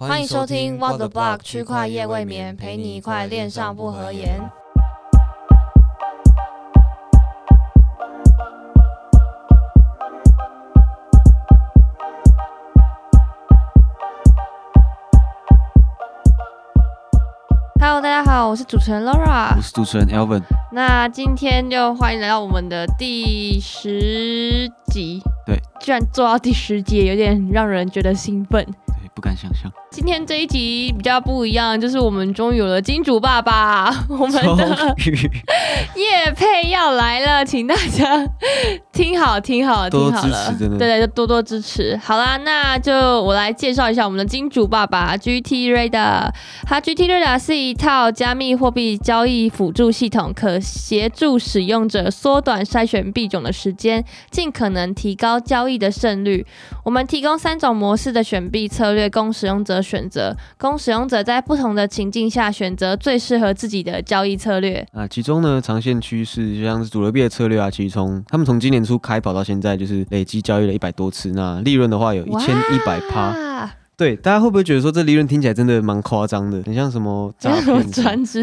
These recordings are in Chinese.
欢迎收听 What the Block 区块夜未眠，陪你一块恋上不合言。Hello，大家好，我是主持人 Laura，我是主持人 Elvin。那今天就欢迎来到我们的第十集，对，居然做到第十集，有点让人觉得兴奋。对，不敢想象。今天这一集比较不一样，就是我们终于有了金主爸爸，我们的叶配要来了，请大家听好听好听好了，对对，就多多支持。好啦，那就我来介绍一下我们的金主爸爸 GT Radar。它 GT Radar 是一套加密货币交易辅助系统，可协助使用者缩短筛选币种的时间，尽可能提高交易的胜率。我们提供三种模式的选币策略供使用者。选择供使用者在不同的情境下选择最适合自己的交易策略。啊，其中呢，长线趋势就像是主流币的策略啊，其实从他们从今年初开跑到现在，就是累计交易了一百多次，那利润的话有一千一百趴。对，大家会不会觉得说这利润听起来真的蛮夸张的，很像什么诈骗？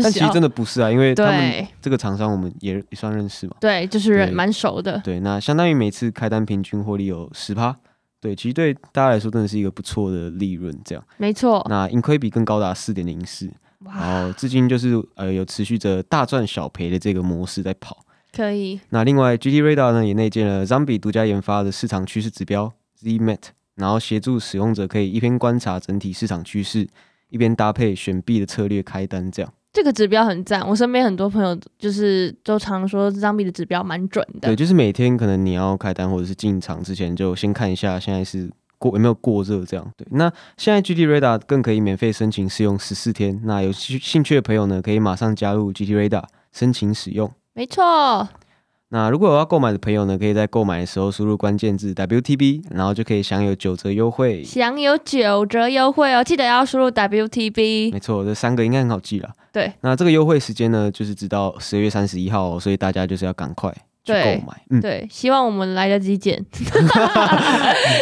但其实真的不是啊，因为他们这个厂商我们也也算认识嘛。对，就是蛮熟的。对，那相当于每次开单平均获利有十趴。对，其实对大家来说真的是一个不错的利润，这样没错。那盈亏比更高达四点零四，然后至今就是呃有持续着大赚小赔的这个模式在跑。可以。那另外，GT Radar 呢也内建了 Zombie 独家研发的市场趋势指标 ZMAT，然后协助使用者可以一边观察整体市场趋势，一边搭配选币的策略开单，这样。这个指标很赞，我身边很多朋友就是都常说这张币的指标蛮准的。对，就是每天可能你要开单或者是进场之前，就先看一下现在是过有没有过热这样。对，那现在 GT Radar 更可以免费申请试用十四天，那有兴趣的朋友呢，可以马上加入 GT Radar 申请使用。没错。那如果有要购买的朋友呢，可以在购买的时候输入关键字 WTB，然后就可以享有九折优惠。享有九折优惠哦，记得要输入 WTB。没错，这三个应该很好记了。对，那这个优惠时间呢，就是直到十二月三十一号，所以大家就是要赶快。对，嗯，对，希望我们来得及剪。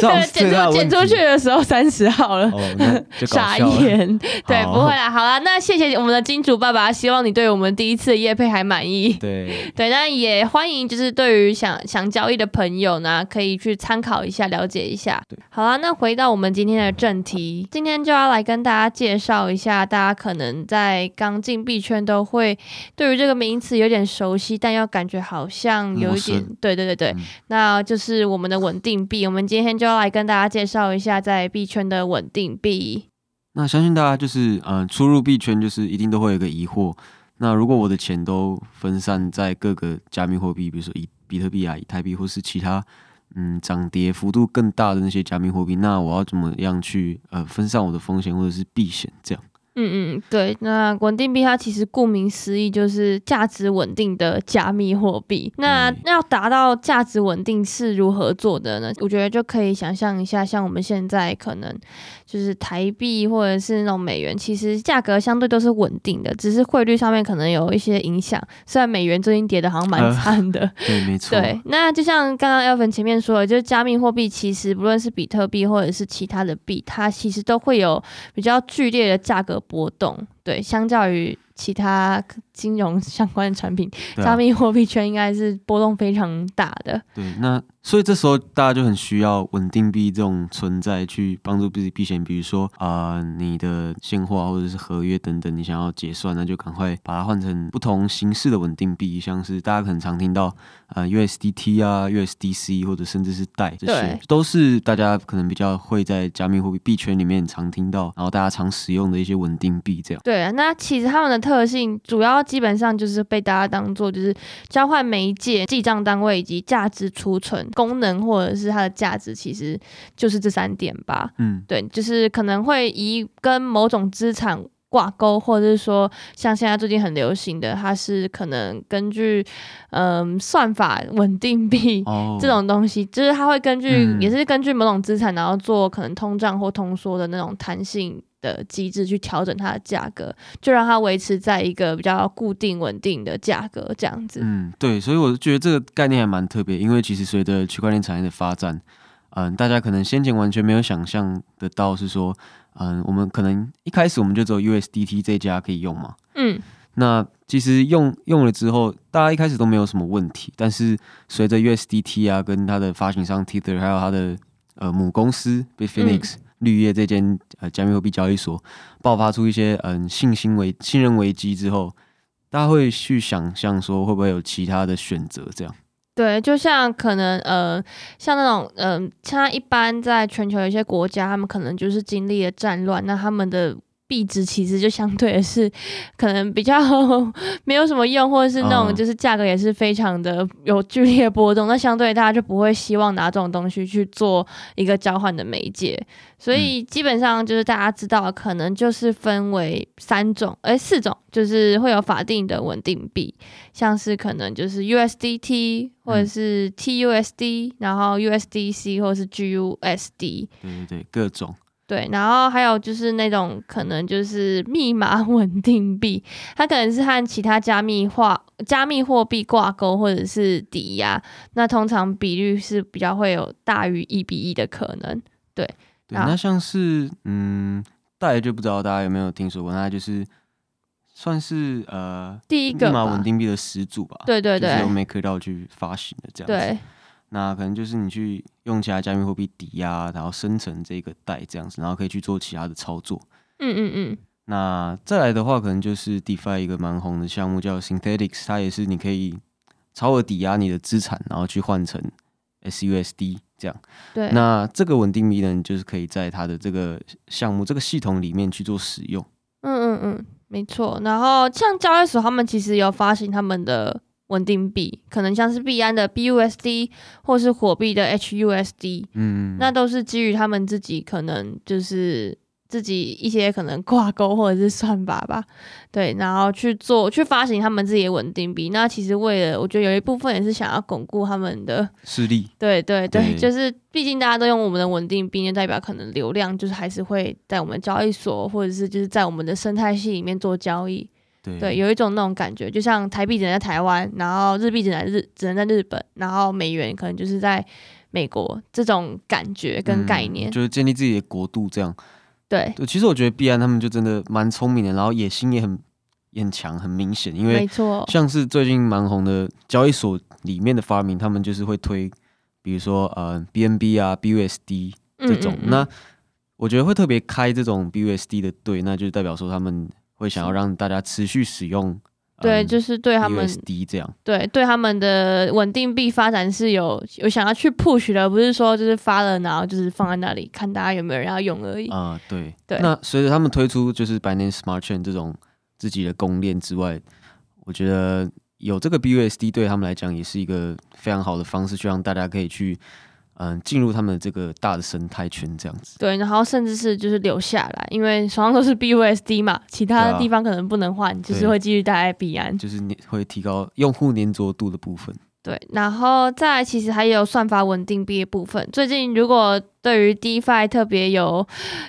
对，剪出剪出去的时候三十号了，傻眼。对，不会啦，好了，那谢谢我们的金主爸爸，希望你对我们第一次的夜配还满意。对，对，那也欢迎就是对于想想交易的朋友呢，可以去参考一下，了解一下。对，好了，那回到我们今天的正题，今天就要来跟大家介绍一下，大家可能在刚进币圈都会对于这个名词有点熟悉，但又感觉好像。有一点，对对对对，那就是我们的稳定币。我们今天就要来跟大家介绍一下在币圈的稳定币。那相信大家就是，呃，初入币圈就是一定都会有一个疑惑。那如果我的钱都分散在各个加密货币，比如说以比特币啊、以太币，或是其他嗯涨跌幅度更大的那些加密货币，那我要怎么样去呃分散我的风险或者是避险这样？嗯嗯，对，那稳定币它其实顾名思义就是价值稳定的加密货币。那要达到价值稳定是如何做的呢？我觉得就可以想象一下，像我们现在可能就是台币或者是那种美元，其实价格相对都是稳定的，只是汇率上面可能有一些影响。虽然美元最近跌的好像蛮惨的，对，没错。对，那就像刚刚 e l v i n 前面说的，就是加密货币其实不论是比特币或者是其他的币，它其实都会有比较剧烈的价格。波动，对，相较于其他金融相关的产品，加密货币圈应该是波动非常大的。对，那。所以这时候大家就很需要稳定币这种存在去帮助自己避险，比如说啊，你的现货或者是合约等等，你想要结算，那就赶快把它换成不同形式的稳定币，像是大家可能常听到呃 USDT 啊、USDC 或者甚至是贷这些，都是大家可能比较会在加密货币币圈里面常听到，然后大家常使用的一些稳定币这样。对啊，那其实他们的特性主要基本上就是被大家当做就是交换媒介、记账单位以及价值储存。功能或者是它的价值，其实就是这三点吧。嗯，对，就是可能会以跟某种资产挂钩，或者是说像现在最近很流行的，它是可能根据嗯算法稳定币 这种东西，就是它会根据也是根据某种资产，然后做可能通胀或通缩的那种弹性。的机制去调整它的价格，就让它维持在一个比较固定稳定的价格这样子。嗯，对，所以我觉得这个概念还蛮特别，因为其实随着区块链产业的发展，嗯，大家可能先前完全没有想象得到，是说，嗯，我们可能一开始我们就只有 USDT 这家可以用嘛。嗯。那其实用用了之后，大家一开始都没有什么问题，但是随着 USDT 啊，跟它的发行商 Tether，还有它的呃母公司 Bitfinex 绿叶这间呃加密货币交易所爆发出一些嗯信心危信任危机之后，大家会去想象说会不会有其他的选择这样。对，就像可能呃，像那种嗯，像一般在全球有些国家，他们可能就是经历了战乱，那他们的。币值其实就相对的是，可能比较 没有什么用，或者是那种就是价格也是非常的有剧烈波动。那相对大家就不会希望拿这种东西去做一个交换的媒介。所以基本上就是大家知道，可能就是分为三种，哎，四种，就是会有法定的稳定币，像是可能就是 USDT 或者是 TUSD，然后 USDC 或者是 GUSD。对对对，各种。对，然后还有就是那种可能就是密码 稳定币，它可能是和其他加密化加密货币挂钩或者是抵押，那通常比率是比较会有大于一比一的可能。对，对，那像是嗯，大家就不知道大家有没有听说过，那就是算是呃第一个密码稳定币的始祖吧？对对对，由 MakerDAO 去发行的这样子。对。那可能就是你去用其他加密货币抵押，然后生成这个贷这样子，然后可以去做其他的操作。嗯嗯嗯。那再来的话，可能就是 DeFi 一个蛮红的项目叫 Synthetics，它也是你可以超额抵押你的资产，然后去换成 SUSD 这样。对。那这个稳定币呢，就是可以在它的这个项目这个系统里面去做使用。嗯嗯嗯，没错。然后像交易所，他们其实有发行他们的。稳定币可能像是币安的 BUSD 或是火币的 HUSD，嗯，那都是基于他们自己可能就是自己一些可能挂钩或者是算法吧，对，然后去做去发行他们自己的稳定币。那其实为了我觉得有一部分也是想要巩固他们的势力，对对对，就是毕竟大家都用我们的稳定币，就代表可能流量就是还是会在我们交易所或者是就是在我们的生态系里面做交易。对，有一种那种感觉，就像台币只能在台湾，然后日币只能日只能在日本，然后美元可能就是在美国，这种感觉跟概念，就是建立自己的国度这样。对，其实我觉得币安他们就真的蛮聪明的，然后野心也很也很强，很明显，因为没错，像是最近蛮红的交易所里面的发明，他们就是会推，比如说呃 BNB 啊 BUSD 这种，那我觉得会特别开这种 BUSD 的队，那就代表说他们。会想要让大家持续使用，对，就是对他们这样，对，对他们的稳定币发展是有有想要去 push 的，不是说就是发了然后就是放在那里看大家有没有人要用而已。啊，对，对。那随着他们推出就是 Binance Smart Chain 这种自己的公链之外，我觉得有这个 BUSD 对他们来讲也是一个非常好的方式，去让大家可以去。嗯，进入他们这个大的生态圈这样子。对，然后甚至是就是留下来，因为双方都是 BUSD 嘛，其他的地方可能不能换，就是会继续待在币安，就是你会提高用户粘着度的部分。对，然后再其实还有算法稳定币的部分。最近如果对于 DeFi 特别有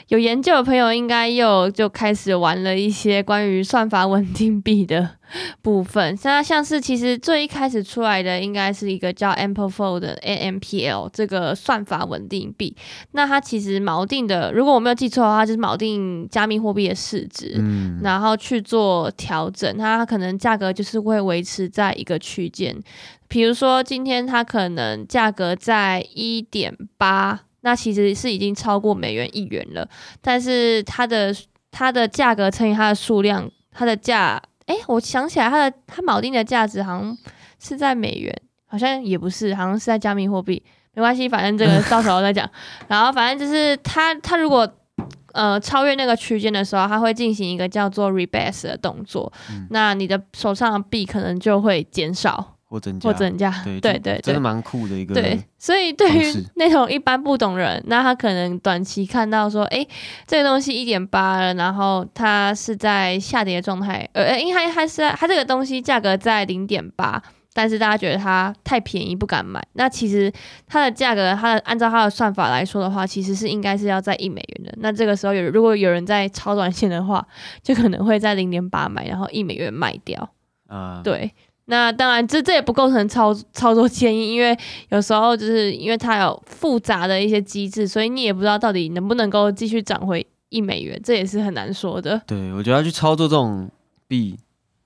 有研究的朋友，应该又就开始玩了一些关于算法稳定币的 部分。那像是其实最一开始出来的应该是一个叫 AmpleFold 的 AMPL 这个算法稳定币。那它其实锚定的，如果我没有记错的话，就是锚定加密货币的市值，嗯，然后去做调整，它可能价格就是会维持在一个区间。比如说今天它可能价格在一点八。那其实是已经超过美元一元了，但是它的它的价格乘以它的数量，它的价，哎，我想起来，它的它锚定的价值好像是在美元，好像也不是，好像是在加密货币，没关系，反正这个 到时候再讲。然后反正就是它它如果呃超越那个区间的时候，它会进行一个叫做 rebase 的动作，那你的手上的币可能就会减少。或增加，或增加，对对对，真的蛮酷的一个。对，所以对于 那种一般不懂人，那他可能短期看到说，哎，这个东西一点八了，然后它是在下跌状态，呃，因为它是它这个东西价格在零点八，但是大家觉得它太便宜不敢买。那其实它的价格，它的按照它的算法来说的话，其实是应该是要在一美元的。那这个时候有如果有人在超短线的话，就可能会在零点八买，然后一美元卖掉。啊，对。那当然，这这也不构成操操作建议，因为有时候就是因为它有复杂的一些机制，所以你也不知道到底能不能够继续涨回一美元，这也是很难说的。对，我觉得要去操作这种币，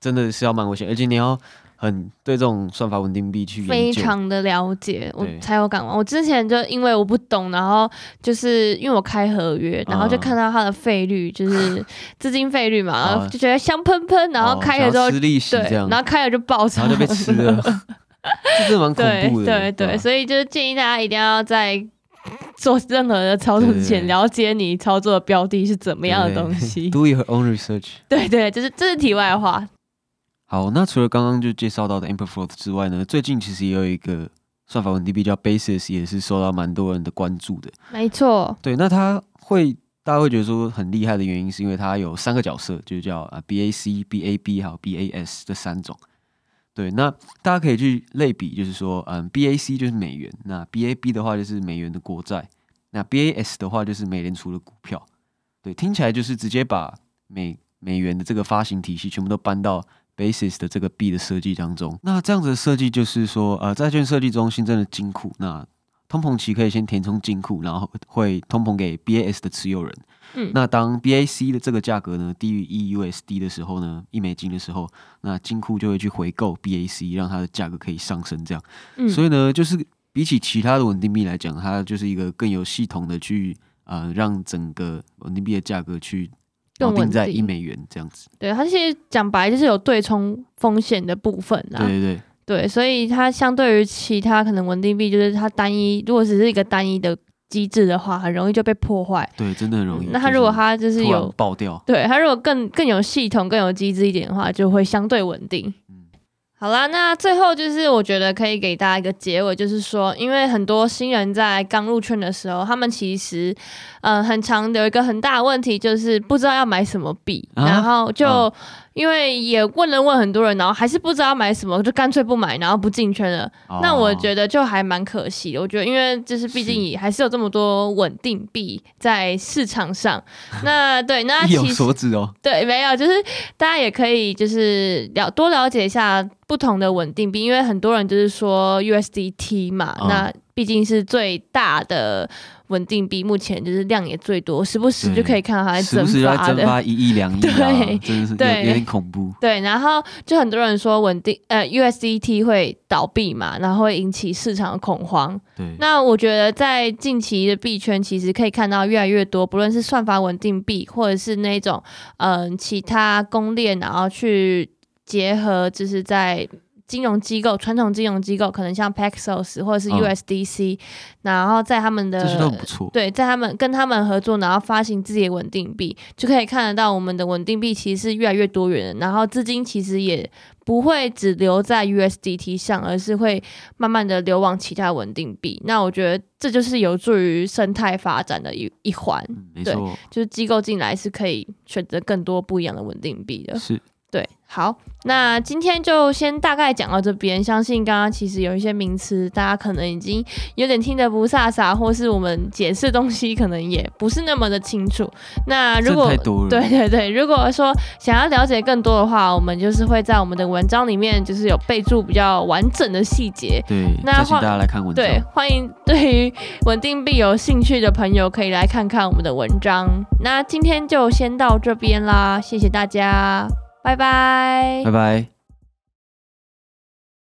真的是要蛮危险，而且你要。很对这种算法稳定币去非常的了解，我才有敢玩。我之前就因为我不懂，然后就是因为我开合约，然后就看到它的费率，就是 资金费率嘛，然后就觉得香喷喷，然后开了之后，对，然后开了就爆仓，然后就被吃了，这是蛮恐怖的。对对对，所以就是建议大家一定要在做任何的操作之前，了解你操作的标的是怎么样的东西，Do your own research。对对，就是这是题外话。好，那除了刚刚就介绍到的 Amperforth 之外呢，最近其实也有一个算法稳定币叫 Basis，也是受到蛮多人的关注的。没错，对，那它会大家会觉得说很厉害的原因，是因为它有三个角色，就叫啊 BAC、BAB 还有 BAS 这三种。对，那大家可以去类比，就是说，嗯，BAC 就是美元，那 BAB 的话就是美元的国债，那 BAS 的话就是美联储的股票。对，听起来就是直接把美美元的这个发行体系全部都搬到。Basis 的这个币的设计当中，那这样子的设计就是说，呃，债券设计中新增的金库，那通膨期可以先填充金库，然后会通膨给 BAS 的持有人。嗯，那当 BAC 的这个价格呢低于 EUSD 的时候呢，一美金的时候，那金库就会去回购 BAC，让它的价格可以上升。这样，嗯，所以呢，就是比起其他的稳定币来讲，它就是一个更有系统的去，呃，让整个稳定币的价格去。更稳在一美元这样子，对它其实讲白就是有对冲风险的部分啊，对对对，对，所以它相对于其他可能稳定币，就是它单一，如果只是一个单一的机制的话，很容易就被破坏，对，真的很容易。那它如果它就是有爆掉，对它如果更更有系统、更有机制一点的话，就会相对稳定。好啦，那最后就是我觉得可以给大家一个结尾，就是说，因为很多新人在刚入圈的时候，他们其实，嗯，很常有一个很大的问题，就是不知道要买什么币，然后就。因为也问了问很多人，然后还是不知道买什么，就干脆不买，然后不进圈了。那我觉得就还蛮可惜的。我觉得，因为就是毕竟也还是有这么多稳定币在市场上。那对，那意有所指哦。对，没有，就是大家也可以就是了多了解一下不同的稳定币，因为很多人就是说 USDT 嘛，那毕竟是最大的。稳定币目前就是量也最多，时不时就可以看到它在蒸发的，蒸发一亿两亿，对，真的是有有点恐怖。对，然后就很多人说稳定呃 USDT 会倒闭嘛，然后会引起市场的恐慌。对，那我觉得在近期的币圈，其实可以看到越来越多，不论是算法稳定币，或者是那种嗯其他公链，然后去结合，就是在。金融机构，传统金融机构可能像 Paxos 或者是 USDC，然后在他们的这些都不错。对，在他们跟他们合作，然后发行自己的稳定币，就可以看得到我们的稳定币其实是越来越多元的。然后资金其实也不会只留在 USDT 上，而是会慢慢的流往其他稳定币。那我觉得这就是有助于生态发展的一一环。没错，就是机构进来是可以选择更多不一样的稳定币的。是。对，好，那今天就先大概讲到这边。相信刚刚其实有一些名词，大家可能已经有点听得不飒飒，或是我们解释东西可能也不是那么的清楚。那如果对对对，如果说想要了解更多的话，我们就是会在我们的文章里面就是有备注比较完整的细节。对，那请大家来看文章。对，欢迎对于稳定币有兴趣的朋友可以来看看我们的文章。那今天就先到这边啦，谢谢大家。拜拜，拜拜。